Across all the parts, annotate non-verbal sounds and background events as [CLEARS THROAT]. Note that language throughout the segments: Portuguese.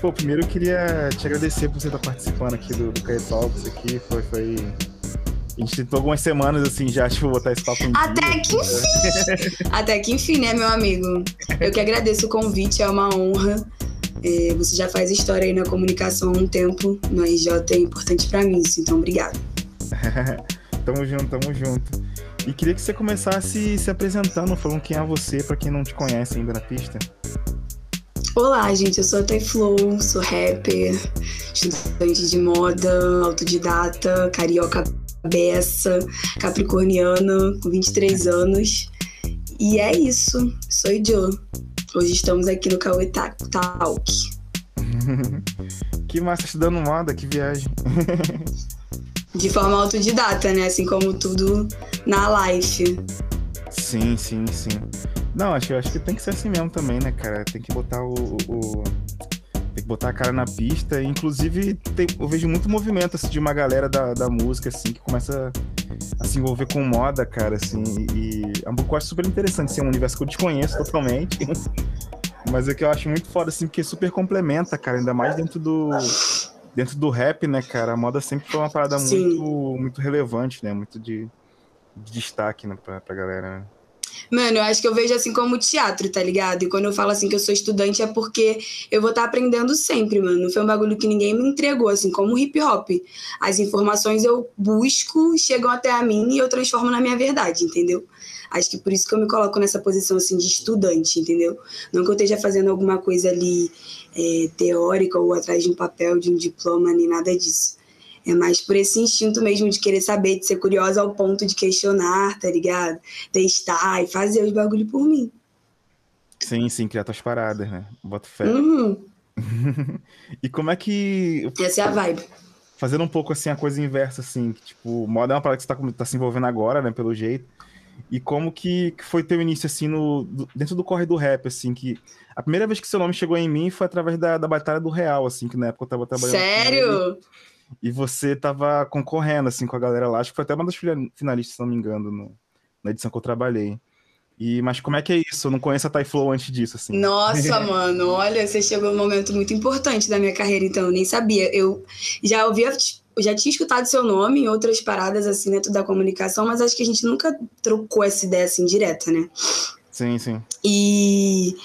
Pô, primeiro eu queria te agradecer por você estar participando aqui do, do Caio Talks aqui. Foi, foi. A gente tentou algumas semanas, assim, já, tipo, botar esse papo em Até dia. que enfim! Até que enfim, né, meu amigo? Eu que agradeço o convite, é uma honra. É, você já faz história aí na comunicação há um tempo, no RJ é importante pra mim isso, então obrigado. [LAUGHS] tamo junto, tamo junto. E queria que você começasse se apresentando, falando quem é você, pra quem não te conhece ainda na pista. Olá, gente, eu sou a Tayflow, sou rapper, estudante de moda, autodidata, carioca beça, capricorniana, com 23 anos. E é isso, sou Jo. Hoje estamos aqui no Cauê Ta- Talk. [LAUGHS] que massa, estudando moda, que viagem. [LAUGHS] De forma autodidata, né? Assim como tudo na life. Sim, sim, sim. Não, acho, acho que tem que ser assim mesmo também, né, cara? Tem que botar o. o- tem que botar a cara na pista. Inclusive, tem- eu vejo muito movimento assim, de uma galera da, da música, assim, que começa a se envolver com moda, cara, assim. E é um pouco eu acho super interessante, assim, é um universo que eu desconheço totalmente. [LAUGHS] Mas é que eu acho muito foda, assim, porque super complementa, cara, ainda mais dentro do. Dentro do rap, né, cara? A moda sempre foi uma parada Sim. muito, muito relevante, né? Muito de, de destaque, né, pra, pra galera, né? Mano, eu acho que eu vejo assim como teatro, tá ligado? E quando eu falo assim que eu sou estudante é porque eu vou estar aprendendo sempre, mano. Não foi um bagulho que ninguém me entregou, assim, como hip hop. As informações eu busco, chegam até a mim e eu transformo na minha verdade, entendeu? Acho que por isso que eu me coloco nessa posição assim de estudante, entendeu? Não que eu esteja fazendo alguma coisa ali é, teórica ou atrás de um papel, de um diploma, nem nada disso. É mais por esse instinto mesmo de querer saber, de ser curiosa ao ponto de questionar, tá ligado? Testar e fazer os bagulho por mim. Sim, sim, criar tuas paradas, né? Bota fé. Uhum. [LAUGHS] E como é que. Essa é a vibe. Fazendo um pouco assim a coisa inversa, assim, que, tipo, moda é uma parada que você tá, tá se envolvendo agora, né, pelo jeito. E como que, que foi teu início, assim, no, dentro do corre do rap, assim, que a primeira vez que seu nome chegou em mim foi através da, da Batalha do Real, assim, que na época eu tava trabalhando. Sério? E você tava concorrendo, assim, com a galera lá. Acho que foi até uma das fina- finalistas, se não me engano, no- na edição que eu trabalhei. E, mas como é que é isso? Eu não conheço a Tyflow antes disso, assim. Nossa, [LAUGHS] mano, olha, você chegou num momento muito importante da minha carreira, então eu nem sabia. Eu já ouvia, eu já tinha escutado seu nome em outras paradas assim dentro da comunicação, mas acho que a gente nunca trocou essa ideia assim direta, né? Sim, sim. E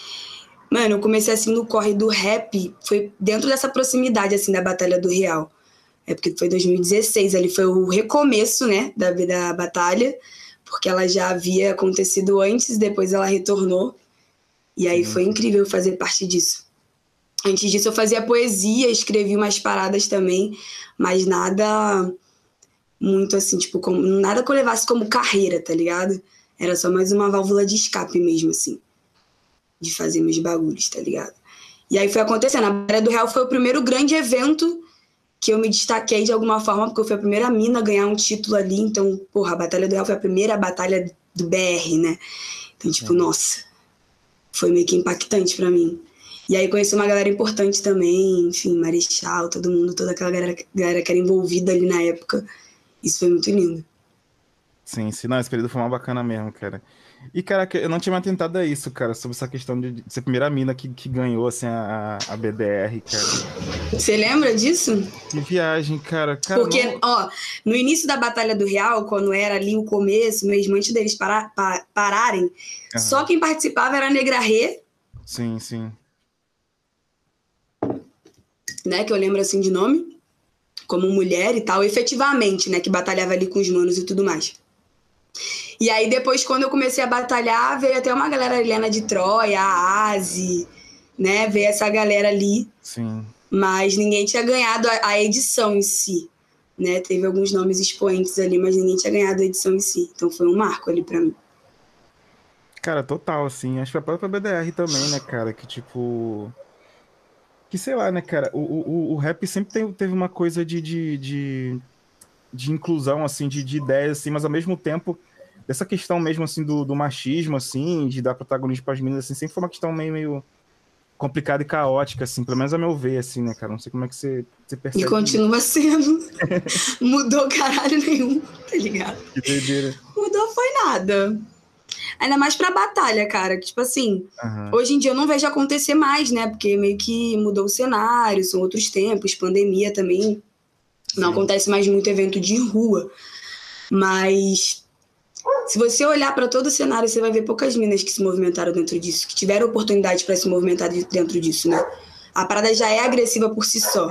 mano, eu comecei assim no corre do rap, foi dentro dessa proximidade assim da Batalha do Real. É porque foi 2016, ali foi o recomeço, né, da, da batalha, porque ela já havia acontecido antes, depois ela retornou. E aí foi incrível fazer parte disso. Antes disso eu fazia poesia, escrevi umas paradas também, mas nada muito assim, tipo, como, nada que eu levasse como carreira, tá ligado? Era só mais uma válvula de escape mesmo, assim. De fazer meus bagulhos, tá ligado? E aí foi acontecendo. A Batalha do Real foi o primeiro grande evento que eu me destaquei de alguma forma, porque eu fui a primeira mina a ganhar um título ali. Então, porra, a Batalha do Real foi a primeira batalha do BR, né? Então, tipo, Sim. nossa, foi meio que impactante pra mim. E aí conheci uma galera importante também, enfim, Marechal, todo mundo, toda aquela galera, galera que era envolvida ali na época. Isso foi muito lindo. Sim, sim. Não, esse período foi uma bacana mesmo, cara. E, cara, eu não tinha me atentado a isso, cara, sobre essa questão de ser a primeira mina que, que ganhou, assim, a, a BDR, cara. Você lembra disso? Que viagem, cara. cara Porque, ó, no início da Batalha do Real, quando era ali o começo, mesmo antes deles parar, pa- pararem, Aham. só quem participava era a Negra Rê, Sim, sim. né, que eu lembro assim de nome, como mulher e tal, efetivamente, né, que batalhava ali com os manos e tudo mais. E aí depois, quando eu comecei a batalhar, veio até uma galera, a Helena de Troia, a Asi, né, veio essa galera ali, Sim. mas ninguém tinha ganhado a, a edição em si, né, teve alguns nomes expoentes ali, mas ninguém tinha ganhado a edição em si, então foi um marco ali pra mim. Cara, total, assim. Acho que a própria BDR também, né, cara? Que tipo. Que sei lá, né, cara? O, o, o rap sempre teve uma coisa de, de, de, de inclusão, assim, de, de ideias, assim, mas ao mesmo tempo, dessa questão mesmo, assim, do, do machismo, assim, de dar protagonismo para as meninas, assim, sempre foi uma questão meio, meio complicada e caótica, assim, pelo menos a meu ver, assim, né, cara? Não sei como é que você, você percebe. E continua sendo. [LAUGHS] Mudou caralho nenhum, tá ligado? Que doideira. Mudou foi nada. Ainda mais pra batalha, cara. Que, tipo assim, uhum. hoje em dia eu não vejo acontecer mais, né? Porque meio que mudou o cenário, são outros tempos, pandemia também. Sim. Não acontece mais muito evento de rua. Mas se você olhar para todo o cenário, você vai ver poucas minas que se movimentaram dentro disso, que tiveram oportunidade para se movimentar dentro disso, né? A parada já é agressiva por si só.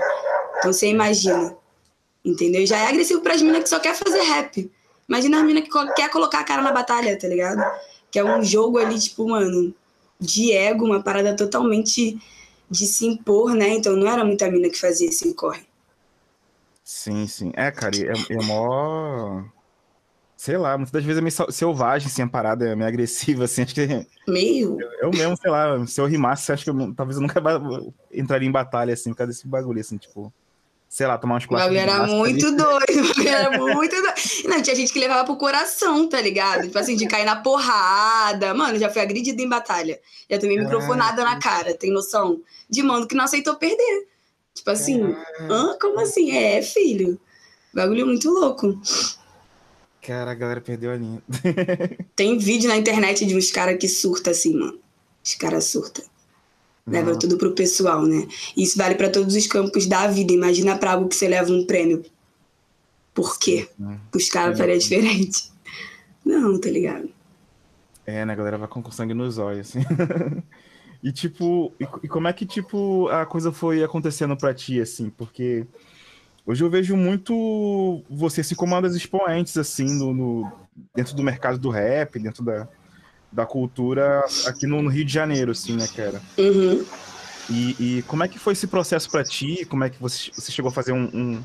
Então você imagina. Entendeu? Já é agressivo para as minas que só quer fazer rap. Imagina a mina que quer colocar a cara na batalha, tá ligado? Que é um jogo ali, tipo, mano, de ego, uma parada totalmente de se impor, né? Então não era muita mina que fazia esse corre. Sim, sim. É, cara, é, é mó. Sei lá, muitas das vezes é meio selvagem, assim, a parada é meio agressiva, [LAUGHS] assim, acho que... Meio? Eu, eu mesmo, sei lá, se eu rimasse, acho que eu, talvez eu nunca entraria em batalha, assim, por causa desse bagulho, assim, tipo sei lá, tomar uns clássicos. O bagulho era muito ali. [LAUGHS] doido, era muito doido. Não, tinha gente que levava pro coração, tá ligado? Tipo assim, de cair na porrada. Mano, já fui agredida em batalha. Já tomei microfonada na cara, tem noção? De mano que não aceitou perder. Tipo assim, hã? Como assim? É, filho. Bagulho muito louco. Cara, a galera perdeu a linha. [LAUGHS] tem vídeo na internet de uns caras que surta assim, mano. Os caras surtam. Leva tudo pro pessoal, né? Isso vale para todos os campos da vida. Imagina pra algo que você leva um prêmio. Por quê? É. Os caras faria diferente. Não, tá ligado? É, né? A galera vai com sangue nos olhos, assim. [LAUGHS] e, tipo, e, e, como é que, tipo, a coisa foi acontecendo pra ti, assim? Porque hoje eu vejo muito você se como uma das expoentes, assim, no, no, dentro do mercado do rap, dentro da, da cultura aqui no, Rio de Janeiro, assim, né, cara? Uhum. E, e, como é que foi esse processo para ti? Como é que você, você chegou a fazer um, um,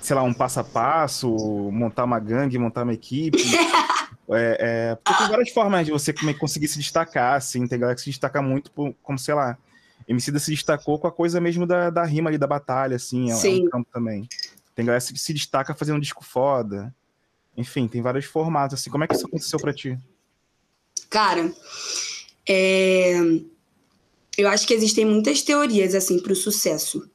sei lá, um passo a passo, montar uma gangue, montar uma equipe? [LAUGHS] é, é, porque tem várias formas de você conseguir se destacar, assim, tem galera que se destaca muito por, como, sei lá, Emicida se destacou com a coisa mesmo da, da rima ali, da batalha, assim, é, é um campo também. Tem galera que se destaca fazendo um disco foda. Enfim, tem vários formatos, assim. Como é que isso aconteceu para ti? Cara, é... eu acho que existem muitas teorias assim para o sucesso.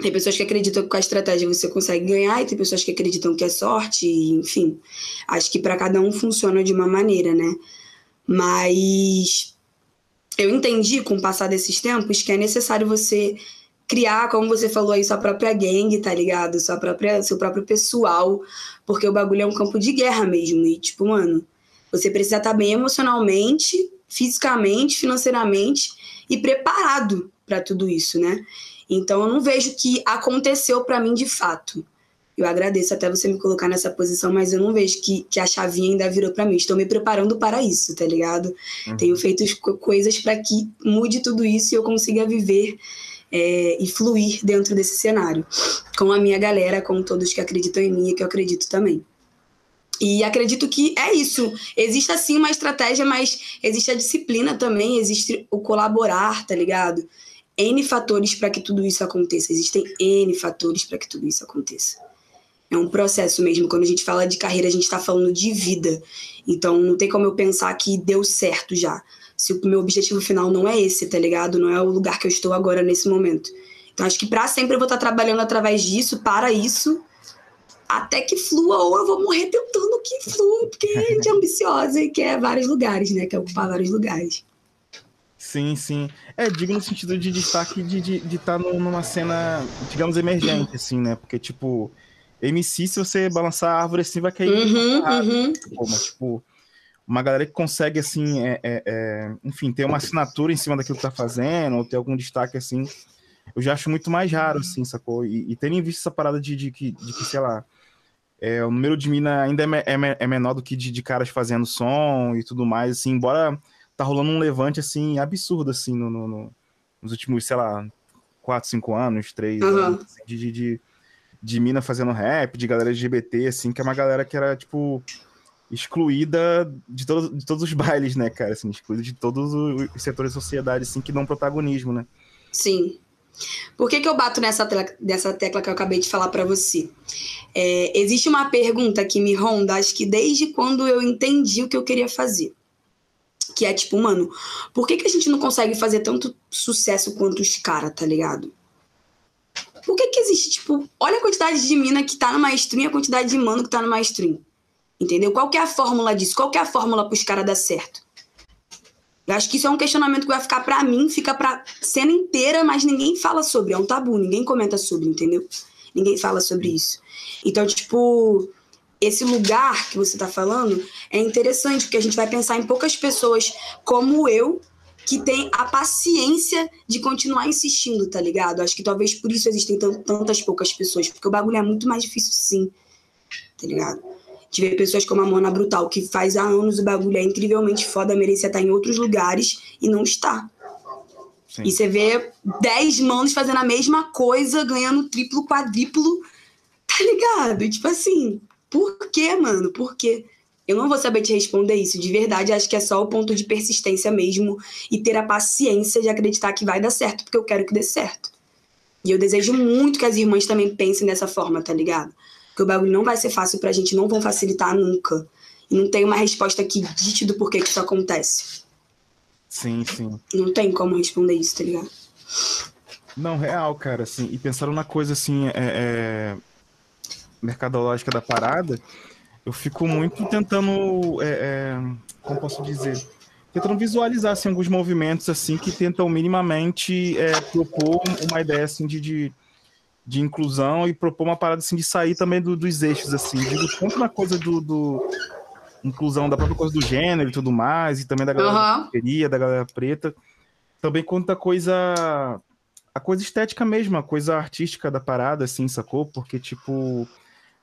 Tem pessoas que acreditam que com a estratégia você consegue ganhar, e tem pessoas que acreditam que é sorte, enfim. Acho que para cada um funciona de uma maneira, né? Mas eu entendi com o passar desses tempos que é necessário você criar, como você falou aí, sua própria gangue, tá ligado? Sua própria, seu próprio pessoal, porque o bagulho é um campo de guerra mesmo. E, tipo, mano, você precisa estar bem emocionalmente, fisicamente, financeiramente e preparado para tudo isso, né? Então eu não vejo que aconteceu para mim de fato. Eu agradeço até você me colocar nessa posição, mas eu não vejo que, que a chavinha ainda virou para mim. Estou me preparando para isso, tá ligado? Uhum. Tenho feito coisas para que mude tudo isso e eu consiga viver é, e fluir dentro desse cenário. Com a minha galera, com todos que acreditam em mim e que eu acredito também. E acredito que é isso. Existe assim uma estratégia, mas existe a disciplina também, existe o colaborar, tá ligado? N fatores para que tudo isso aconteça. Existem N fatores para que tudo isso aconteça. É um processo mesmo. Quando a gente fala de carreira, a gente está falando de vida. Então não tem como eu pensar que deu certo já. Se o meu objetivo final não é esse, tá ligado? Não é o lugar que eu estou agora nesse momento. Então acho que para sempre eu vou estar tá trabalhando através disso, para isso até que flua, ou eu vou morrer tentando que flua, porque a gente é ambiciosa e quer vários lugares, né? Quer ocupar vários lugares. Sim, sim. É, digo no sentido de destaque de estar de, de tá numa cena, digamos, emergente, assim, né? Porque, tipo, MC, se você balançar a árvore assim, vai cair. Uhum, uhum. Pô, mas, tipo, uma galera que consegue, assim, é, é, é, enfim, ter uma assinatura em cima daquilo que tá fazendo, ou ter algum destaque, assim, eu já acho muito mais raro, assim, sacou? E, e terem visto essa parada de, de, de, de que, sei lá, é, o número de mina ainda é, é, é menor do que de, de, caras fazendo som e tudo mais, assim, embora tá rolando um levante, assim, absurdo, assim, no, no, no nos últimos, sei lá, quatro, cinco anos, três, uhum. anos, assim, de, de, de, mina fazendo rap, de galera LGBT, assim, que é uma galera que era, tipo, excluída de, todo, de todos os [LAUGHS] bailes, né, cara, assim, excluída de todos os setores da sociedade, assim, que dão protagonismo, né? Sim. Por que, que eu bato nessa tecla, nessa tecla que eu acabei de falar para você? É, existe uma pergunta que me ronda, acho que desde quando eu entendi o que eu queria fazer. Que é tipo, mano, por que, que a gente não consegue fazer tanto sucesso quanto os caras, tá ligado? Por que, que existe, tipo, olha a quantidade de mina que tá numa stream e a quantidade de mano que tá numa stream. Entendeu? Qual que é a fórmula disso? Qual que é a fórmula pros caras dar certo? Eu acho que isso é um questionamento que vai ficar para mim, fica pra cena inteira, mas ninguém fala sobre. É um tabu, ninguém comenta sobre, entendeu? Ninguém fala sobre isso. Então, tipo, esse lugar que você tá falando é interessante, porque a gente vai pensar em poucas pessoas como eu, que tem a paciência de continuar insistindo, tá ligado? Acho que talvez por isso existem tantas poucas pessoas, porque o bagulho é muito mais difícil sim, tá ligado? ver pessoas como a Mona Brutal, que faz há anos o bagulho é incrivelmente foda, merecia estar em outros lugares e não está. Sim. E você vê 10 manos fazendo a mesma coisa, ganhando triplo, quadriplo, tá ligado? E tipo assim, por quê, mano? Por quê? Eu não vou saber te responder isso. De verdade, acho que é só o ponto de persistência mesmo e ter a paciência de acreditar que vai dar certo, porque eu quero que dê certo. E eu desejo muito que as irmãs também pensem dessa forma, tá ligado? Porque o bagulho não vai ser fácil pra gente, não vão facilitar nunca. E não tem uma resposta que dite do porquê que isso acontece. Sim, sim. Não tem como responder isso, tá ligado? Não, real, cara, assim. E pensaram na coisa, assim, é, é... mercadológica da parada, eu fico muito tentando, é, é, como posso dizer, tentando visualizar, assim, alguns movimentos, assim, que tentam minimamente é, propor uma ideia, assim, de, de de inclusão e propor uma parada assim de sair também do, dos eixos, assim. Digo, tanto na coisa do, do, inclusão da própria coisa do gênero e tudo mais, e também da galera uhum. da periferia, da galera preta, também quanto a coisa. A coisa estética mesmo, a coisa artística da parada, assim, sacou? Porque, tipo,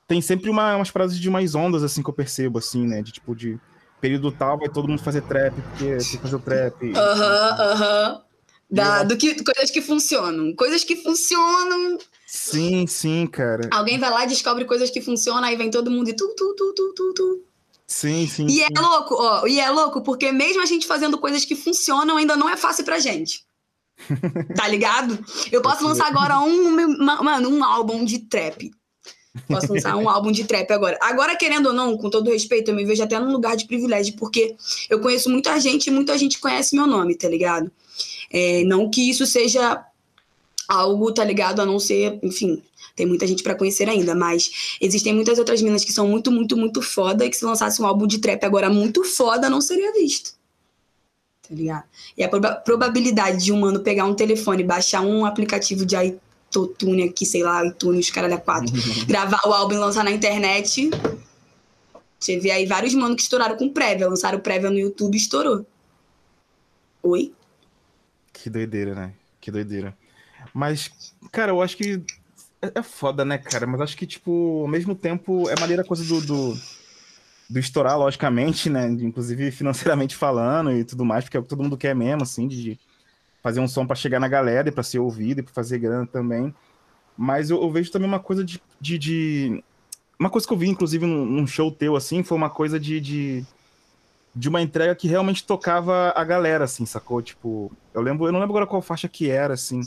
tem sempre uma, umas paradas de umas ondas, assim, que eu percebo, assim, né? De tipo, de período tal, vai todo mundo fazer trap, porque tem fazer o trap. Aham, aham. Da, do que, coisas que funcionam. Coisas que funcionam. Sim, sim, cara. Alguém vai lá e descobre coisas que funcionam, aí vem todo mundo e tu, tu, tu, tu, tu, tu. Sim, sim. E sim. é louco, ó. E é louco, porque mesmo a gente fazendo coisas que funcionam, ainda não é fácil pra gente. [LAUGHS] tá ligado? Eu posso lançar agora um, mano, um álbum de trap. Posso lançar um álbum de trap agora. Agora, querendo ou não, com todo respeito, eu me vejo até num lugar de privilégio, porque eu conheço muita gente e muita gente conhece meu nome, tá ligado? É, não que isso seja algo, tá ligado? A não ser, enfim, tem muita gente para conhecer ainda, mas existem muitas outras minas que são muito, muito, muito foda e que se lançasse um álbum de trap agora muito foda, não seria visto. Tá ligado? E a proba probabilidade de um mano pegar um telefone, baixar um aplicativo de iTunes aqui, sei lá, iTunes, caralho, é quatro, gravar o álbum e lançar na internet. Você vê aí vários manos que estouraram com prévia, lançaram prévia no YouTube e estourou. Oi? Que doideira, né? Que doideira. Mas, cara, eu acho que é, é foda, né, cara? Mas acho que, tipo, ao mesmo tempo, é maneira a coisa do, do, do, estourar, logicamente, né? Inclusive financeiramente falando e tudo mais, porque é o que todo mundo quer mesmo, assim, de fazer um som para chegar na galera e pra ser ouvido e pra fazer grana também. Mas eu, eu vejo também uma coisa de, de, de, Uma coisa que eu vi, inclusive, num, num show teu, assim, foi uma coisa de, de de uma entrega que realmente tocava a galera, assim, sacou? Tipo, eu lembro, eu não lembro agora qual faixa que era, assim,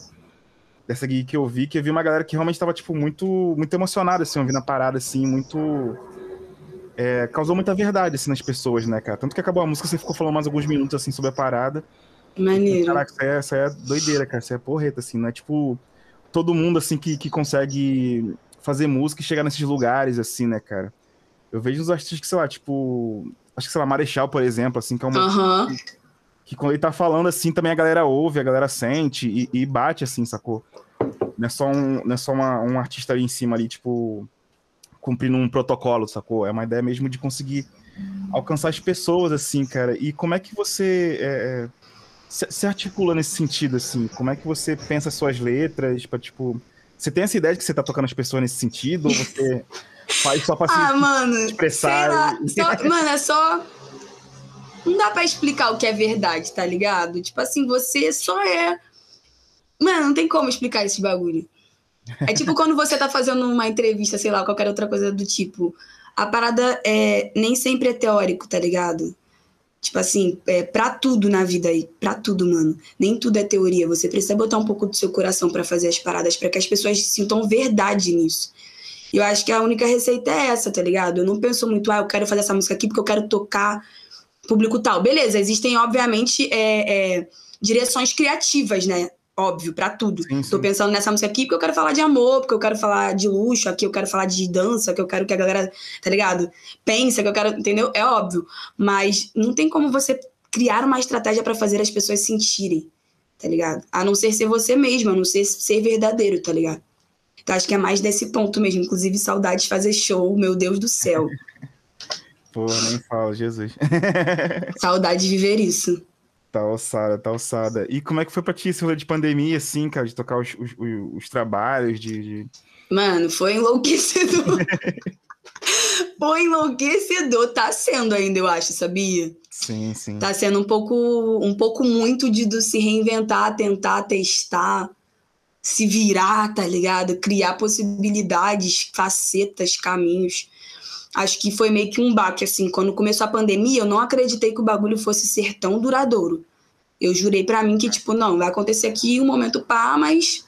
dessa gig que eu vi, que eu vi uma galera que realmente tava, tipo, muito, muito emocionada, assim, ouvindo a parada, assim, muito... É, causou muita verdade, assim, nas pessoas, né, cara? Tanto que acabou a música, você ficou falando mais alguns minutos, assim, sobre a parada. Maneiro. Caraca, isso é, isso é doideira, cara, isso é porreta, assim, não é, tipo, todo mundo, assim, que, que consegue fazer música e chegar nesses lugares, assim, né, cara? Eu vejo uns artistas que, sei lá, tipo, acho que, sei lá, Marechal, por exemplo, assim, que é uma. Uhum. Que, que, quando ele tá falando assim, também a galera ouve, a galera sente e, e bate, assim, sacou? Não é só, um, não é só uma, um artista ali em cima, ali, tipo, cumprindo um protocolo, sacou? É uma ideia mesmo de conseguir alcançar as pessoas, assim, cara. E como é que você é, é se, articula nesse sentido, assim? Como é que você pensa suas letras, tipo... Você tem essa ideia de que você tá tocando as pessoas nesse sentido? Ou você [LAUGHS] Faz só pra se ah, mano, expressar. Só, [LAUGHS] mano, é só. Não dá pra explicar o que é verdade, tá ligado? Tipo assim, você só é. Mano, não tem como explicar esse bagulho. É tipo quando você tá fazendo uma entrevista, sei lá, qualquer outra coisa do tipo. A parada é, nem sempre é teórico, tá ligado? Tipo assim, é, pra tudo na vida aí, pra tudo, mano. Nem tudo é teoria. Você precisa botar um pouco do seu coração para fazer as paradas, para que as pessoas sintam verdade nisso. E eu acho que a única receita é essa, tá ligado? Eu não penso muito, ah, eu quero fazer essa música aqui porque eu quero tocar público tal. Beleza, existem, obviamente, é, é, direções criativas, né? Óbvio, para tudo. Sim, sim. Tô pensando nessa música aqui porque eu quero falar de amor, porque eu quero falar de luxo, aqui eu quero falar de dança, que eu quero que a galera, tá ligado? Pensa que eu quero, entendeu? É óbvio. Mas não tem como você criar uma estratégia para fazer as pessoas sentirem, tá ligado? A não ser ser você mesmo, a não ser ser verdadeiro, tá ligado? Então acho que é mais desse ponto mesmo. Inclusive, saudade de fazer show, meu Deus do céu. [LAUGHS] Pô, nem fala, Jesus. [LAUGHS] saudade de viver isso. Tá ossada, tá ossada. E como é que foi pra ti esse rolê de pandemia, assim, cara, de tocar os, os, os trabalhos, de, de... Mano, foi enlouquecedor. [LAUGHS] foi enlouquecedor. Tá sendo ainda, eu acho, sabia? Sim, sim. Tá sendo um pouco, um pouco muito de, de se reinventar, tentar, testar, se virar, tá ligado? Criar possibilidades, facetas, caminhos. Acho que foi meio que um baque, assim. Quando começou a pandemia, eu não acreditei que o bagulho fosse ser tão duradouro. Eu jurei para mim que, tipo, não, vai acontecer aqui um momento pá, mas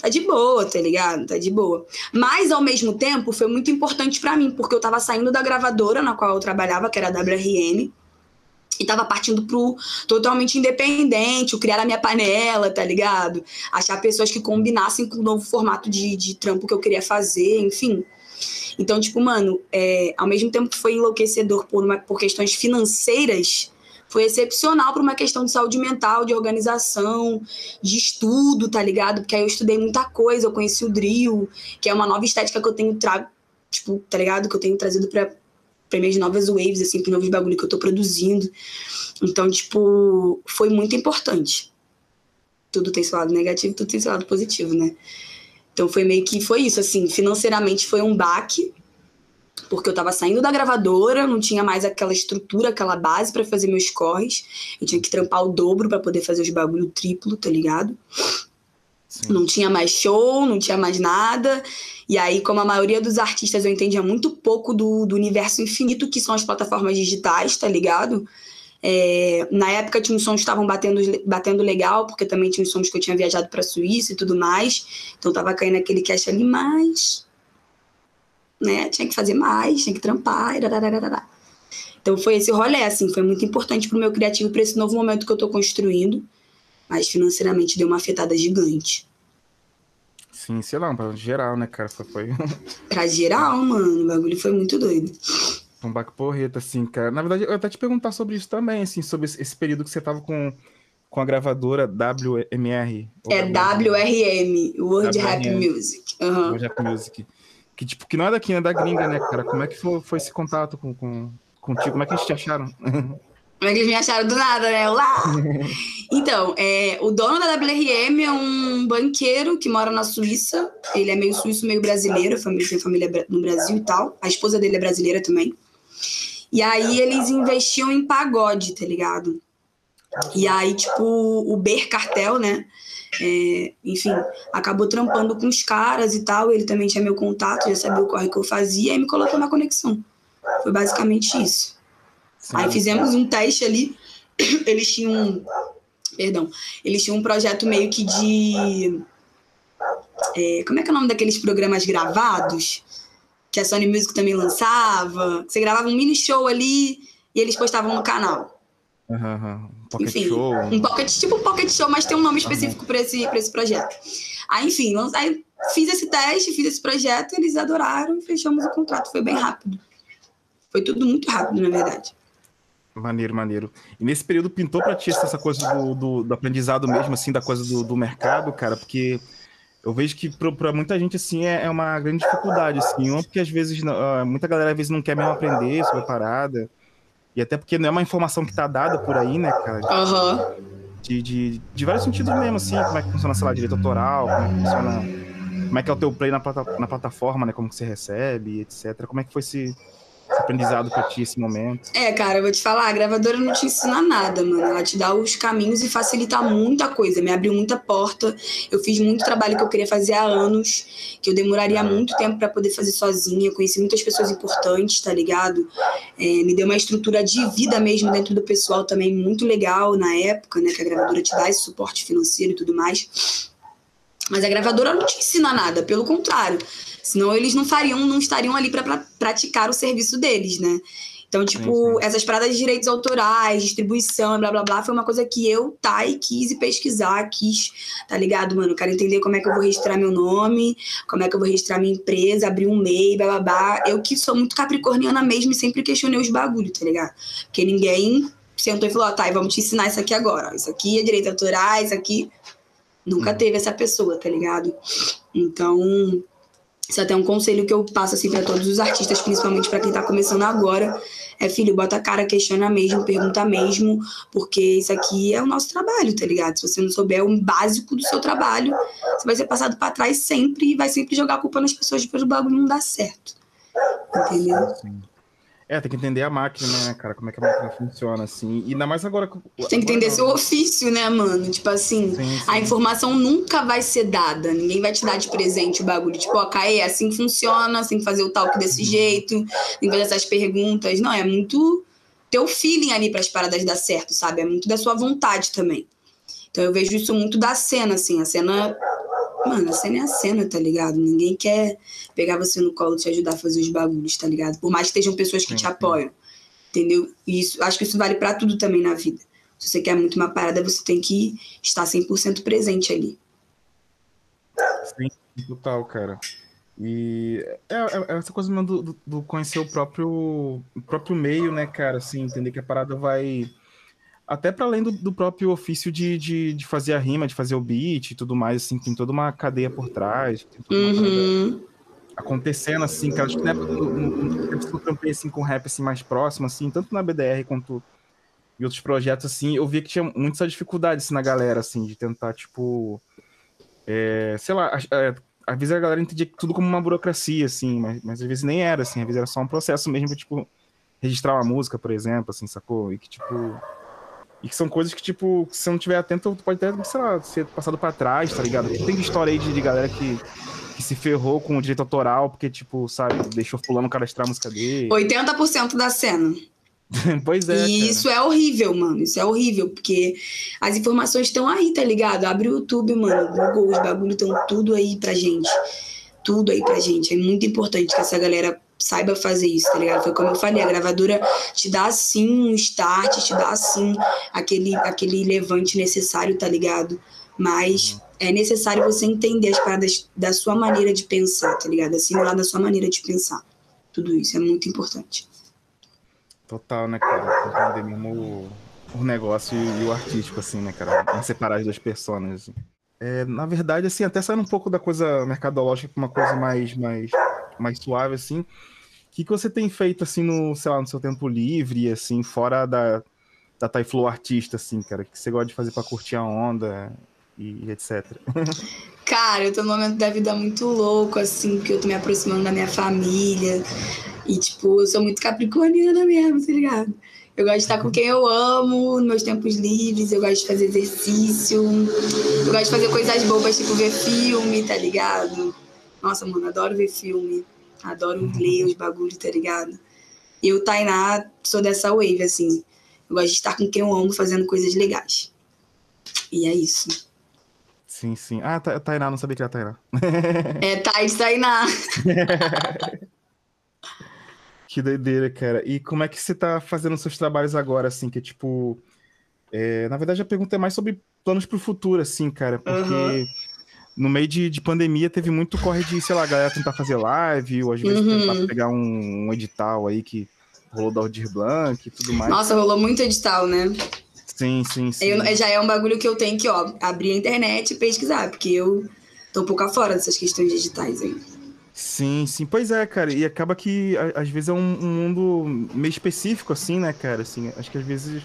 tá de boa, tá ligado? Tá de boa. Mas, ao mesmo tempo, foi muito importante para mim, porque eu tava saindo da gravadora na qual eu trabalhava, que era a WRN, e tava partindo pro totalmente independente, o criar a minha panela, tá ligado? Achar pessoas que combinassem com o novo formato de, de trampo que eu queria fazer, enfim. Então, tipo, mano, é, ao mesmo tempo que foi enlouquecedor por, uma, por questões financeiras, foi excepcional para uma questão de saúde mental, de organização, de estudo, tá ligado? Porque aí eu estudei muita coisa, eu conheci o drill, que é uma nova estética que eu tenho trago, tipo, tá ligado? Que eu tenho trazido para para novas waves, assim, para novos bagulho que eu tô produzindo. Então, tipo, foi muito importante. Tudo tem seu lado negativo, tudo tem seu lado positivo, né? Então foi meio que foi isso, assim, financeiramente foi um baque, porque eu tava saindo da gravadora, não tinha mais aquela estrutura, aquela base para fazer meus corres. Eu tinha que trampar o dobro para poder fazer os bagulho triplo, tá ligado? Sim. Não tinha mais show, não tinha mais nada. E aí, como a maioria dos artistas eu entendia muito pouco do, do universo infinito que são as plataformas digitais, tá ligado? É, na época tinha uns sons que estavam batendo, batendo legal, porque também tinha uns sons que eu tinha viajado pra Suíça e tudo mais. Então tava caindo aquele cash ali, mas. Né, tinha que fazer mais, tinha que trampar. Então foi esse rolê, assim, foi muito importante pro meu criativo, para esse novo momento que eu tô construindo. Mas financeiramente deu uma afetada gigante. Sim, sei lá, pra geral, né, cara? Foi, foi... pra geral, mano, o bagulho foi muito doido. Um baque porreta, assim, cara. Na verdade, eu até te perguntar sobre isso também, assim, sobre esse período que você tava com, com a gravadora WMR. É WRM, World WRM, Rap Music. Uhum. World Rap Music. Que, tipo, que não é daqui, é da gringa, né, cara? Como é que foi, foi esse contato com, com, contigo? Como é que eles te acharam? Como é que eles me acharam do nada, né? Lá! [LAUGHS] Então, é, o dono da WRM é um banqueiro que mora na Suíça. Ele é meio suíço, meio brasileiro. Família, tem família no Brasil e tal. A esposa dele é brasileira também. E aí eles investiam em pagode, tá ligado? E aí, tipo, o Ber Cartel, né? É, enfim, acabou trampando com os caras e tal. Ele também tinha meu contato, já sabia o corre que eu fazia e me colocou na conexão. Foi basicamente isso. Sim. Aí fizemos um teste ali. [CLEARS THROAT] Eles tinham um. Perdão. Eles tinham um projeto meio que de. É, como é que é o nome daqueles programas gravados? Que a Sony Music também lançava. Você gravava um mini show ali e eles postavam no canal. Uhum, um pocket enfim, show. Um pocket, tipo um pocket show, mas tem um nome específico uhum. para esse, esse projeto. Aí, enfim, aí fiz esse teste, fiz esse projeto, eles adoraram e fechamos o contrato. Foi bem rápido. Foi tudo muito rápido, na verdade. Maneiro, maneiro. E nesse período pintou pra ti essa coisa do, do, do aprendizado mesmo, assim, da coisa do, do, mercado, cara, porque eu vejo que para muita gente, assim, é, é, uma grande dificuldade, assim, uma porque às vezes, uh, muita galera às vezes não quer mesmo aprender sobre a parada, e até porque não é uma informação que tá dada por aí, né, cara? Uhum. De, de, de vários sentidos mesmo, assim, como é que funciona, sei lá, direito autoral, como é que funciona... Como é que é o teu play na, plata, na plataforma, né? Como que você recebe, etc. Como é que foi esse, aprendizado pra ti esse momento? É, cara, eu vou te falar, a gravadora não te ensina nada, mano. Ela te dá os caminhos e facilita muita coisa. Me abriu muita porta. Eu fiz muito trabalho que eu queria fazer há anos, que eu demoraria muito tempo para poder fazer sozinha. Eu conheci muitas pessoas importantes, tá ligado? É, me deu uma estrutura de vida mesmo dentro do pessoal também muito legal na época, né? Que a gravadora te dá esse suporte financeiro e tudo mais. Mas a gravadora não te ensina nada, pelo contrário. Senão eles não fariam, não estariam ali para praticar o serviço deles, né? Então, tipo, essas paradas de direitos autorais, distribuição, blá blá blá, foi uma coisa que eu, Thay, quis pesquisar, quis, tá ligado, mano? Quero entender como é que eu vou registrar meu nome, como é que eu vou registrar minha empresa, abrir um MEI, blá blá blá. Eu que sou muito capricorniana mesmo e sempre questionei os bagulhos, tá ligado? Porque ninguém sentou e falou: ó, tá, vamos te ensinar isso aqui agora. Isso aqui é direito autoral, isso aqui. Nunca teve essa pessoa, tá ligado? Então, isso é até um conselho que eu passo assim para todos os artistas, principalmente para quem tá começando agora. É, filho, bota a cara, questiona mesmo, pergunta mesmo, porque isso aqui é o nosso trabalho, tá ligado? Se você não souber o básico do seu trabalho, você vai ser passado para trás sempre e vai sempre jogar a culpa nas pessoas depois o bagulho não dá certo. Entendeu? Sim. É, tem que entender a máquina, né, cara? Como é que a máquina funciona, assim. E ainda mais agora. Tem que entender não. seu ofício, né, mano? Tipo assim, sim, sim. a informação nunca vai ser dada. Ninguém vai te dar de presente o bagulho. Tipo, ó, Caê, assim funciona, assim fazer o talk desse jeito, tem que fazer essas perguntas. Não, é muito teu feeling ali para as paradas dar certo, sabe? É muito da sua vontade também. Então eu vejo isso muito da cena, assim. A cena Mano, a cena é a cena, tá ligado? Ninguém quer pegar você no colo e te ajudar a fazer os bagulhos, tá ligado? Por mais que estejam pessoas que sim, te apoiam. Entendeu? E isso, acho que isso vale para tudo também na vida. Se você quer muito uma parada, você tem que estar 100% presente ali. Sim, total, cara. E é, é, é essa coisa do, do, do, conhecer o próprio, o próprio meio, né, cara? Assim, entender que a parada vai até para além do, do, próprio ofício de, de, de, fazer a rima, de fazer o beat e tudo mais, assim, tem toda uma cadeia por trás, uhum. acontecendo, assim, cara, acho que na época eu trampei, assim, com rap, assim, mais próximo, assim, tanto na BDR quanto em outros projetos, assim, eu via que tinha muita dificuldade, assim, na galera, assim, de tentar, tipo, é, sei lá, é, às vezes a galera entendia tudo como uma burocracia, assim, mas, mas às vezes nem era, assim, às vezes era só um processo mesmo, tipo, registrar uma música, por exemplo, assim, sacou? E que, tipo e que são coisas que, tipo, se você não tiver atento, pode até, sei lá, ser passado pra trás, tá ligado? Tem história aí de, de galera que, que, se ferrou com o direito autoral, porque, tipo, sabe, deixou fulano cadastrar a música dele. 80% da cena. [LAUGHS] pois é. E cara. isso é horrível, mano. Isso é horrível, porque as informações estão aí, tá ligado? Abre o YouTube, mano, Google, os bagulhos estão tudo aí pra gente. Tudo aí pra gente. É muito importante que essa galera saiba fazer isso, tá ligado? Foi como eu falei, a gravadora te dá sim um start, te dá sim aquele, aquele levante necessário, tá ligado? Mas uhum. é necessário você entender as paradas da sua maneira de pensar, tá ligado? Assimilar da sua maneira de pensar. Tudo isso é muito importante. Total, né, cara? Entender mesmo o, o negócio e, o artístico, assim, né, cara? Não separar as duas personas. Assim. É, na verdade, assim, até saindo um pouco da coisa mercadológica para uma coisa mais, mais mais suave, assim. O que, que você tem feito, assim, no, sei lá, no seu tempo livre, assim, fora da, da Tyflow artista, assim, cara? O que você gosta de fazer para curtir a onda e etc? [LAUGHS] Cara, eu tô num momento da vida muito louco, assim, porque eu tô me aproximando da minha família. E, tipo, eu sou muito capricorniana mesmo, tá ligado? Eu gosto de estar com quem eu amo, nos meus tempos livres, eu gosto de fazer exercício, eu gosto de fazer coisas bobas, tipo ver filme, tá ligado? Nossa, mano, adoro ver filme. Adoro uhum. ler os bagulhos, tá ligado? E o Tainá, sou dessa wave, assim. Eu gosto de estar com quem eu amo fazendo coisas legais. E é isso. Sim, sim. Ah, Tainá, não sabia que era Tainá. [LAUGHS] é Thais Tainá. [LAUGHS] que doideira, cara. E como é que você tá fazendo seus trabalhos agora, assim, que é tipo. É... na verdade, a pergunta é mais sobre planos pro futuro, assim, cara. Porque. Uhum no meio de, de pandemia teve muito corre de, sei lá, a galera tentar fazer live, ou às vezes uhum. tentar pegar um, um, edital aí que rolou da Aldir Blanc e tudo mais. Nossa, rolou muito edital, né? Sim, sim, sim. Eu, já é um bagulho que eu tenho que, ó, abrir a internet e pesquisar, porque eu tô um pouco fora dessas questões digitais aí. Sim, sim. Pois é, cara. E acaba que às vezes é um, um mundo meio específico, assim, né, cara? Assim, acho que às vezes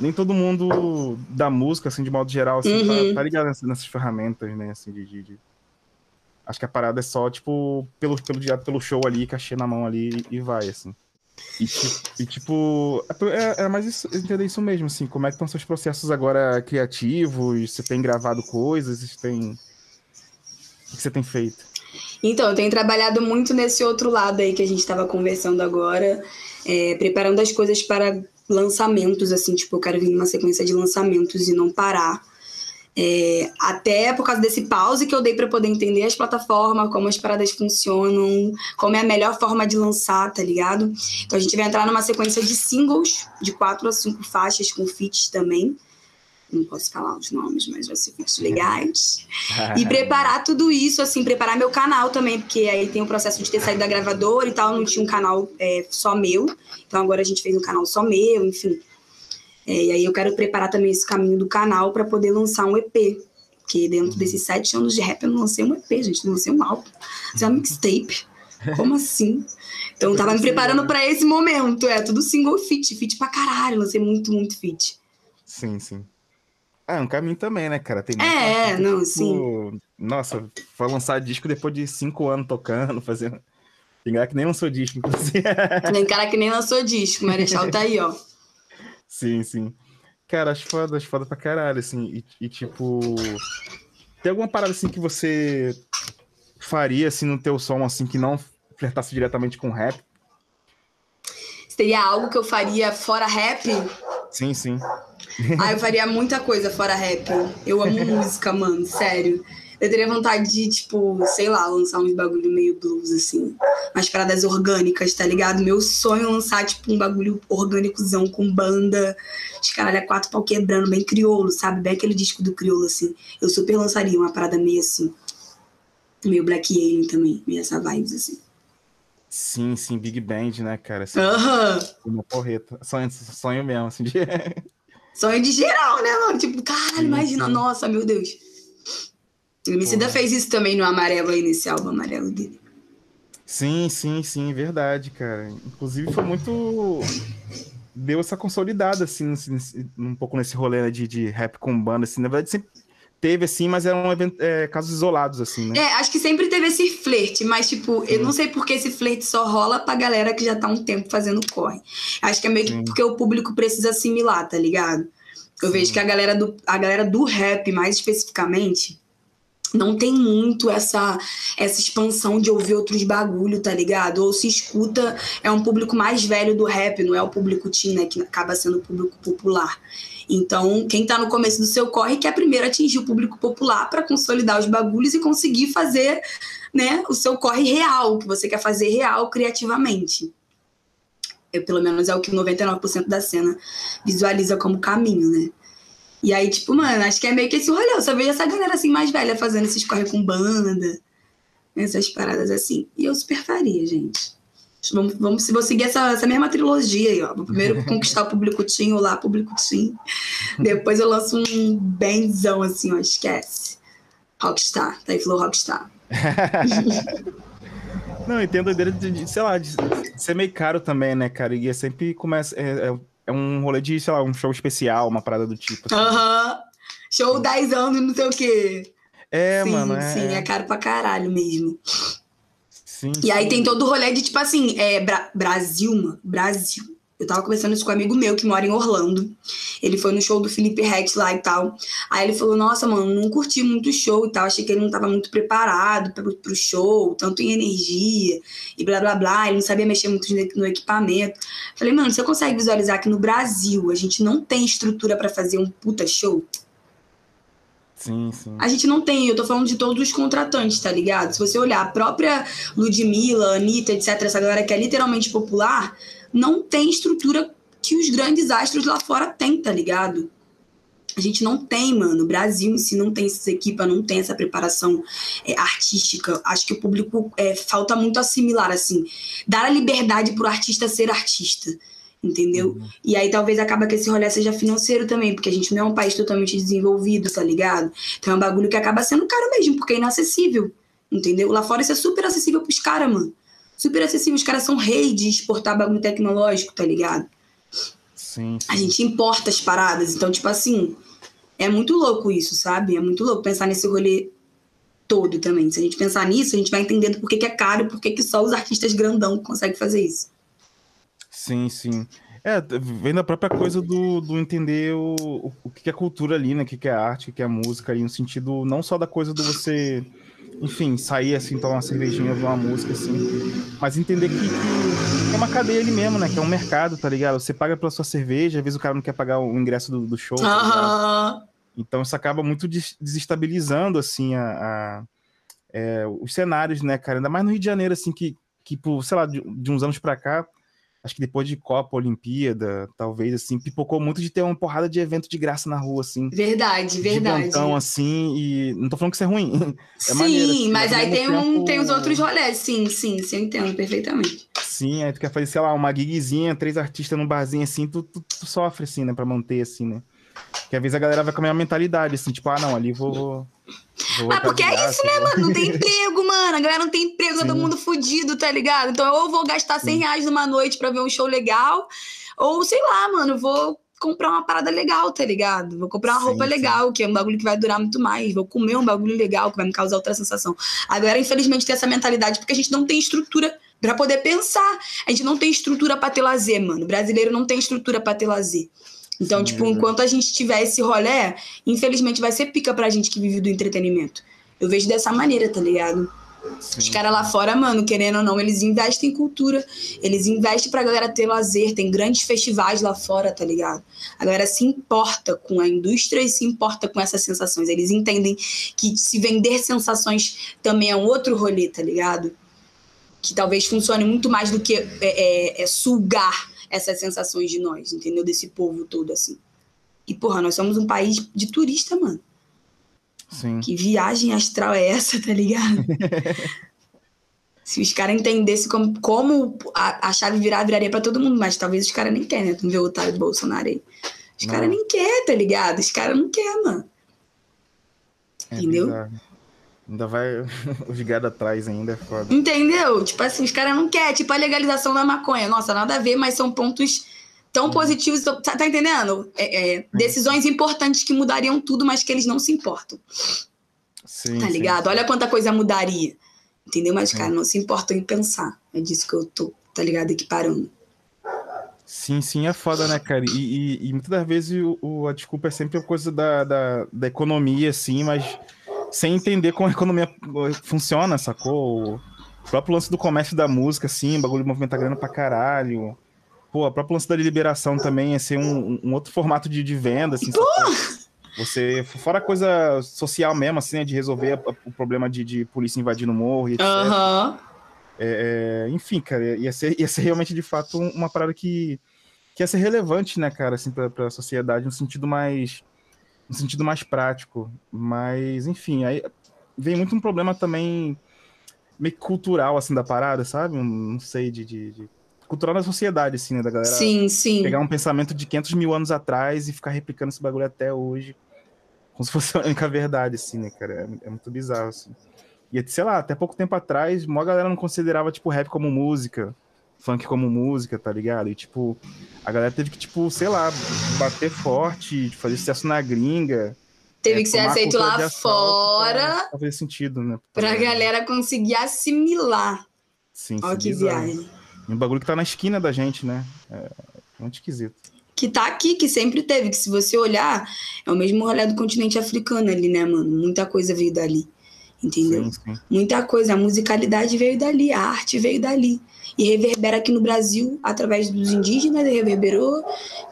nem todo mundo da música, assim, de modo geral, assim, tá, uhum. tá, tá, ligado nessas, nessas, ferramentas, né, assim, de, de, de, Acho que a parada é só, tipo, pelo, pelo, pelo show ali, cachê na mão ali e vai, assim. E, e tipo, é, é mais isso, entender isso mesmo, assim, como é que estão seus processos agora criativos, você tem gravado coisas, você tem... O que você tem feito? Então, eu tenho trabalhado muito nesse outro lado aí que a gente estava conversando agora, é, preparando as coisas para lançamentos, assim, tipo, eu quero vir numa sequência de lançamentos e não parar. É, até por causa desse pause que eu dei para poder entender as plataformas, como as paradas funcionam, como é a melhor forma de lançar, tá ligado? Então a gente vai entrar numa sequência de singles, de quatro a cinco faixas com feats também não posso falar os nomes, mas vai ser fixos legais. [LAUGHS] e preparar tudo isso, assim, preparar meu canal também, porque aí tem o processo de ter saído da gravadora e tal, não tinha um canal é, só meu. Então agora a gente fez um canal só meu, enfim. É, e aí eu quero preparar também esse caminho do canal para poder lançar um EP. Porque dentro uhum. desses sete anos de rap eu não lancei um EP, gente, não lancei um álbum, lancei uma mixtape. [LAUGHS] Como assim? Então tava me preparando para esse momento. É tudo single fit, fit pra caralho. Lancei muito, muito fit. Sim, sim. Ah, é um caminho também, né, cara? Tem é, é, não, tipo, sim. Nossa, foi lançar disco depois de cinco anos tocando, fazendo. Tem cara que nem lançou disco, inclusive. [LAUGHS] Tem cara que nem lançou disco, Marechal tá aí, ó. Sim, sim. Cara, acho foda, acho foda pra caralho, assim. E, e, tipo. Tem alguma parada assim que você faria assim no teu som, assim, que não flertasse diretamente com rap? Seria algo que eu faria fora rap? Sim, sim. Ah, eu faria muita coisa fora rap. Eu amo [LAUGHS] música, mano, sério. Eu teria vontade de, tipo, sei lá, lançar uns bagulho meio blues, assim. Umas paradas orgânicas, tá ligado? Meu sonho é lançar, tipo, um bagulho orgânicozão com banda. Os caralho, é quatro pau quebrando, bem crioulo, sabe? Bem aquele disco do crioulo, assim. Eu super lançaria uma parada meio assim. Meio Black Alien também, meio essa vibes, assim. Sim, sim, Big Band, né, cara? Assim, Aham. Uma porreta. Sonho, sonho mesmo, assim, de... [LAUGHS] Sonho de geral, né, mano? Tipo, caralho, imagina, nossa, meu Deus. O Emicida fez isso também no Amarelo aí, nesse álbum amarelo dele. Sim, sim, sim, verdade, cara. Inclusive foi muito. Deu essa consolidada, assim, um pouco nesse rolê né, de, de rap com banda, assim. Na verdade, sempre teve, assim, mas eram é, casos isolados, assim, né? É, acho que sempre teve esse flerte, mas, tipo, Sim. eu não sei porque esse flerte só rola pra galera que já tá um tempo fazendo corre. Acho que é meio que porque o público precisa assimilar, tá ligado? Eu Sim. vejo que a galera, do, a galera do rap, mais especificamente, não tem muito essa essa expansão de ouvir outros bagulho, tá ligado? Ou se escuta, é um público mais velho do rap, não é o público teen, né, que acaba sendo o público popular. Então, quem tá no começo do seu corre quer primeiro atingir o público popular para consolidar os bagulhos e conseguir fazer, né, o seu corre real, que você quer fazer real criativamente. Eu, pelo menos é o que 99% da cena visualiza como caminho, né? E aí, tipo, mano, acho que é meio que esse rolê. Eu só vejo essa galera assim mais velha fazendo esses corre com banda, essas paradas assim. E eu super faria, gente. Vamos, vamos, vou seguir essa, essa mesma trilogia aí, ó. Vou primeiro [LAUGHS] conquistar o público Tim, lá, público Tim. Depois eu lanço um benzão assim, ó, esquece. Rockstar, tá aí falou Rockstar. [LAUGHS] Não, entendo a ideia de, de, sei lá, de ser meio caro também, né, cara? E é sempre começa. É, é, é, um rolê de, sei lá, um show especial, uma parada do tipo. Assim. Aham. Assim. Show 10 anos, não sei o quê. É, sim, mano. É... Sim, é caro pra caralho mesmo. Sim, e sim. aí tem todo o rolê de, tipo assim, é, Bra Brasil, mano. Brasil. Eu tava conversando isso com um amigo meu que mora em Orlando. Ele foi no show do Felipe Rex lá e tal. Aí ele falou: Nossa, mano, não curti muito o show e tal. Achei que ele não tava muito preparado pro, pro show, tanto em energia e blá blá blá. Ele não sabia mexer muito no equipamento. Falei, mano, você consegue visualizar que no Brasil a gente não tem estrutura para fazer um puta show? Sim, sim. A gente não tem, eu tô falando de todos os contratantes, tá ligado? Se você olhar a própria Ludmilla, Anitta, etc., essa galera que é literalmente popular, não tem estrutura que os grandes astros lá fora têm, tá ligado? A gente não tem, mano. O Brasil em si não tem essa equipa, não tem essa preparação é, artística. Acho que o público é, falta muito assimilar, assim. Dar a liberdade pro artista ser artista entendeu? Uhum. E aí talvez acaba que esse rolê seja financeiro também, porque a gente não é um país totalmente desenvolvido, tá ligado? Então é um bagulho que acaba sendo caro mesmo, porque é inacessível, entendeu? Lá fora isso é super acessível pros caras, mano. Super acessível, os caras são reis de exportar bagulho tecnológico, tá ligado? Sim, sim. A gente importa as paradas, então, tipo assim, é muito louco isso, sabe? É muito louco pensar nesse rolê todo também. Se a gente pensar nisso, a gente vai entendendo por que, que é caro e por que, que só os artistas grandão conseguem fazer isso. Sim, sim. É, vem da própria coisa do, do entender o, o, o que é cultura ali, né? O que é arte, o que é música ali, no sentido não só da coisa do você, enfim, sair assim, tomar uma cervejinha, ouvir uma música, assim, mas entender que, que, é uma cadeia ali mesmo, né? Que é um mercado, tá ligado? Você paga pela sua cerveja, às vezes o cara não quer pagar o ingresso do, do show. Tá então isso acaba muito desestabilizando, assim, a, a é, os cenários, né, cara? Ainda mais no Rio de Janeiro, assim, que, que por, sei lá, de, de uns anos pra cá acho que depois de Copa, Olimpíada, talvez, assim, pipocou muito de ter uma porrada de evento de graça na rua, assim. Verdade, verdade. Então, assim, e não tô falando que isso é ruim. [LAUGHS] É sim, maneiro, assim, mas, mas aí tem, tempo... um, tem os outros rolês, sim, sim, sim, eu entendo perfeitamente. Sim, aí tu quer fazer, sei lá, uma gigzinha, três artistas num barzinho assim, tu, tu, tu sofre, assim, né, pra manter, assim, né? Porque às vezes a galera vai com a mesma mentalidade, assim, tipo, ah, não, ali vou. vou ah, porque é isso, né, mano? Não tem [LAUGHS] emprego, mano. A galera não tem emprego, Sim. todo mundo fudido, tá ligado? Então eu vou gastar 100 Sim. reais numa noite pra ver um show legal, ou sei lá, mano, vou comprar uma parada legal, tá ligado? Vou comprar uma sim, roupa legal, sim. que é um bagulho que vai durar muito mais. Vou comer um bagulho legal, que vai me causar outra sensação. Agora, infelizmente, tem essa mentalidade porque a gente não tem estrutura para poder pensar. A gente não tem estrutura para ter lazer, mano. O brasileiro não tem estrutura para ter lazer. Então, Sim, tipo, é enquanto a gente tiver esse rolé, infelizmente vai ser pica pra gente que vive do entretenimento. Eu vejo dessa maneira, tá ligado? Sim. Os caras lá fora, mano, querendo ou não, eles investem em cultura. Eles investem pra galera ter lazer. Tem grandes festivais lá fora, tá ligado? A galera se importa com a indústria e se importa com essas sensações. Eles entendem que se vender sensações também é um outro rolê, tá ligado? Que talvez funcione muito mais do que é, é, é sugar essas sensações de nós, entendeu? Desse povo todo, assim. E, porra, nós somos um país de turista, mano. Sim. Que viagem astral é essa, tá ligado? [LAUGHS] Se os caras entendessem como, como a, a, chave virar, viraria pra todo mundo, mas talvez os caras nem querem, né? Tu não vê o otário do Bolsonaro aí. Os caras nem querem, tá ligado? Os caras não querem, mano. É Entendeu? Bizarro. Ainda vai [LAUGHS] os gado atrás ainda, é foda. Entendeu? Tipo assim, os caras não querem, tipo a legalização da maconha. Nossa, nada a ver, mas são pontos tão uhum. positivos. Tá, tá entendendo? É, é, decisões importantes que mudariam tudo, mas que eles não se importam. Sim, tá ligado? Sim. Olha quanta coisa mudaria. Entendeu? Mas, cara, não se importam em pensar. É disso que eu tô, tá ligado? Equiparando. Sim, sim, é foda, né, cara? E, e, e muitas das vezes o, o, a desculpa é sempre a coisa da, da, da economia, assim, mas sem entender como a economia funciona, sacou? O próprio lance do comércio da música, assim, bagulho de movimentar grana pra caralho. Pô, a própria lance da liberação também é ser um, um outro formato de, de venda, assim, Você, fora a coisa social mesmo, assim, né, de resolver o problema de, de polícia invadindo o morro e etc. Uhum. É, é, enfim, cara, ia ser, ia ser realmente, de fato, uma parada que, que ia ser relevante, né, cara, assim, pra, pra sociedade, no sentido mais no sentido mais prático. Mas, enfim, aí vem muito um problema também meio cultural, assim, da parada, sabe? Um, não sei, de, de, de, cultural da sociedade, assim, né? Da galera sim, sim. pegar um pensamento de 500 mil anos atrás e ficar replicando esse bagulho até hoje. Como se fosse a única verdade, assim, né, cara? É, é muito bizarro, assim. E, sei lá, até pouco tempo atrás, a galera não considerava, tipo, rap como música funk como música, tá ligado? E, tipo, a galera teve que, tipo, sei lá, bater forte, fazer sucesso na gringa. Teve é, que ser aceito lá fora. Pra fazer sentido, né? Pra, pra galera conseguir assimilar. Sim, Olha que viagem. E um bagulho que tá na esquina da gente, né? É muito esquisito. Que tá aqui, que sempre teve, que se você olhar, é o mesmo rolê do continente africano ali, né, mano? Muita coisa veio dali. Entendeu? Sim, sim. Muita coisa. A musicalidade veio dali, a arte veio dali e reverbera aqui no Brasil através dos indígenas, e reverberou,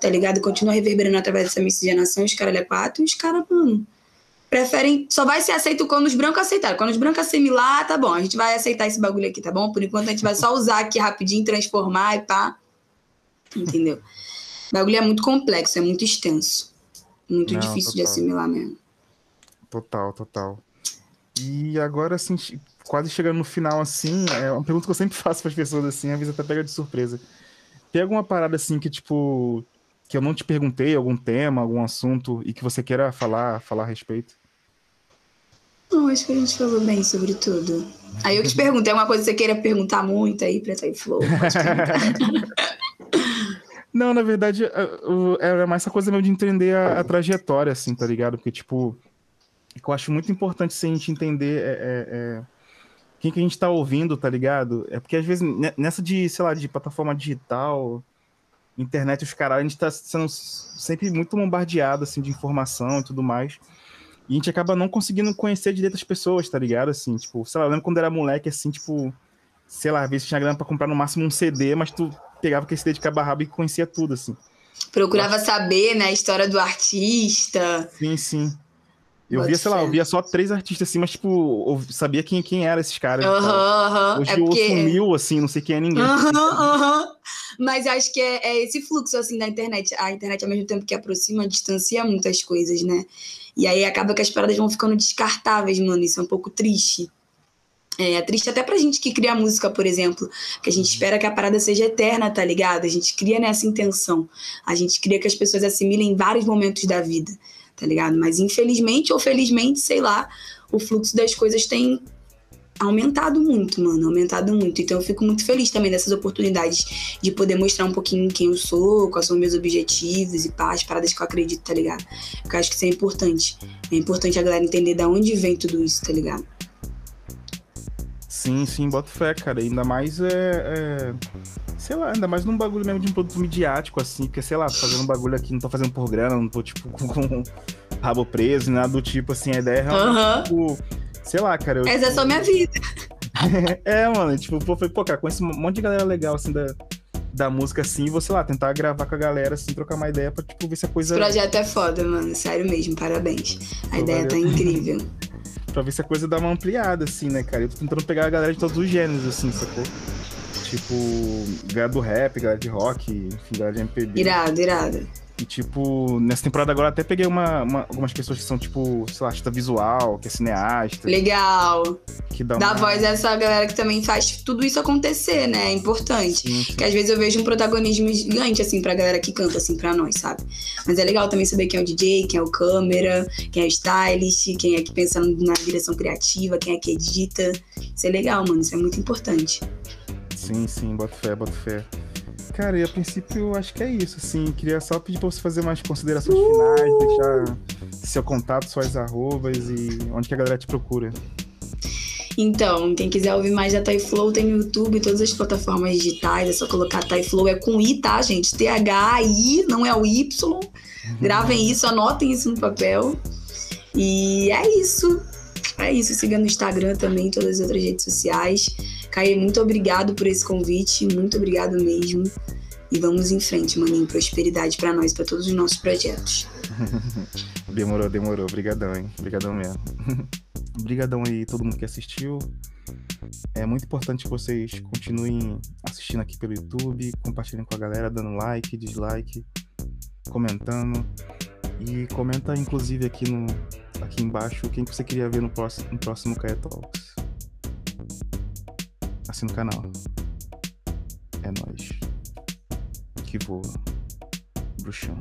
tá ligado? Continua reverberando através dessa miscigenação, os caras é e os caras, mano, preferem. Só vai ser aceito quando os brancos aceitarem. Quando os brancos assimilar, tá bom, a gente vai aceitar esse bagulho aqui, tá bom? Por enquanto a gente vai só usar aqui rapidinho, transformar e pá. Entendeu? O bagulho é muito complexo, é muito extenso. Muito Não, difícil total. de assimilar mesmo. Total, total. E agora, assim, quase chegando no final, assim, é uma pergunta que eu sempre [LAUGHS] faço para as pessoas, assim, às vezes até pega de surpresa. Tem alguma parada, assim, que, tipo, que eu não te perguntei, algum tema, algum assunto, e que você queira falar, falar a respeito? Não, acho que a gente falou bem sobre tudo. Aí eu te pergunto, é uma coisa que você queira perguntar muito aí pra Thay Flow? [LAUGHS] não, na verdade, é, é mais essa coisa mesmo de entender a, a trajetória, assim, tá ligado? Porque, tipo, eu acho muito importante se a gente entender é, é, é quem que a gente tá ouvindo, tá ligado? É porque às vezes nessa de, sei lá, de plataforma digital, internet, os caras, a gente tá sendo sempre muito bombardeado, assim, de informação e tudo mais. E a gente acaba não conseguindo conhecer direito as pessoas, tá ligado? Assim, tipo, sei lá, eu lembro quando era moleque, assim, tipo, sei lá, às vezes tinha grana pra comprar no máximo um CD, mas tu pegava aquele CD de cabo a rabo e conhecia tudo, assim. Procurava saber, né, a história do artista. Sim, sim. Eu via, sei lá, eu via só três artistas assim, mas, tipo, eu sabia quem, quem eram esses caras. Aham, aham. Hoje é porque... sumiu, assim, não sei quem é ninguém. Aham, Mas acho que é, é, esse fluxo, assim, da internet. A internet, ao mesmo tempo que aproxima, distancia muitas coisas, né? E aí acaba que as paradas vão ficando descartáveis, mano. Isso é um pouco triste. É triste até pra gente que cria música, por exemplo, que a gente espera que a parada seja eterna, tá ligado? A gente cria nessa intenção. A gente cria que as pessoas assimilem em vários momentos da vida, tá ligado? Mas infelizmente ou felizmente, sei lá, o fluxo das coisas tem aumentado muito, mano, aumentado muito. Então eu fico muito feliz também dessas oportunidades de poder mostrar um pouquinho quem eu sou, quais são meus objetivos e pá, as paradas que eu acredito, tá ligado? Porque eu acho que isso é importante. É importante a galera entender de onde vem tudo isso, tá ligado? Sim, sim, boto fé, cara. Ainda mais é, é, Sei lá, ainda mais num bagulho mesmo de um produto midiático, assim, porque, sei lá, tô fazendo um bagulho aqui, não tô fazendo programa, não tô, tipo, [LAUGHS] com, com rabo preso, nada do tipo, assim, a ideia é realmente, uhum. tipo, sei lá, cara. Eu, Essa tipo... é só minha vida. [LAUGHS] é, mano, tipo, pô, falei, pô, cara, conheço um monte de galera legal, assim, da, da música, assim, e vou, sei lá, tentar gravar com a galera, assim, trocar uma ideia pra, tipo, ver se a coisa... Esse projeto é foda, mano, sério mesmo, parabéns. A pô, ideia valeu. tá incrível. [LAUGHS] pra ver se a coisa dá uma ampliada, assim, né, cara? Eu tô tentando pegar a galera de todos os gêneros, assim, sacou? Tipo, galera do rap, galera de rock, enfim, galera de MPB. Irado, irado. E, tipo, nessa temporada agora até peguei uma, uma, algumas pessoas que são, tipo, sei lá, artista visual, que é cineasta. Legal. Que dá, dá uma... voz a essa galera que também faz tudo isso acontecer, né? É importante. Sim, sim. Que às vezes eu vejo um protagonismo gigante, assim, pra galera que canta, assim, pra nós, sabe? Mas é legal também saber quem é o DJ, quem é o câmera, quem é o stylist, quem é que pensa na direção criativa, quem é que edita. Isso é legal, mano. Isso é muito importante. Sim, sim, bota fé, bota fé. Cara, e a princípio acho que é isso, assim. Queria só pedir pra você fazer mais considerações uh! finais, deixar seu contato, suas arrobas e onde que a galera te procura. Então, quem quiser ouvir mais da Tyflow tem no YouTube, todas as plataformas digitais, é só colocar Tyflow, é com I, tá, gente? T-H-I, não é o Y. Gravem isso, anotem isso no papel. E é isso. É isso. Siga no Instagram também, todas as outras redes sociais. Caê, muito obrigado por esse convite, muito obrigado mesmo. E vamos em frente, maninho. Prosperidade para nós, para todos os nossos projetos. [LAUGHS] demorou, demorou. Obrigadão, hein? Obrigadão mesmo. [LAUGHS] Obrigadão aí todo mundo que assistiu. É muito importante que vocês continuem assistindo aqui pelo YouTube, compartilhem com a galera, dando like, dislike, comentando. E comenta inclusive aqui no aqui embaixo quem que você queria ver no próximo, no próximo Kaia Talks assina o canal. É nóis. Que voa. Bruxão.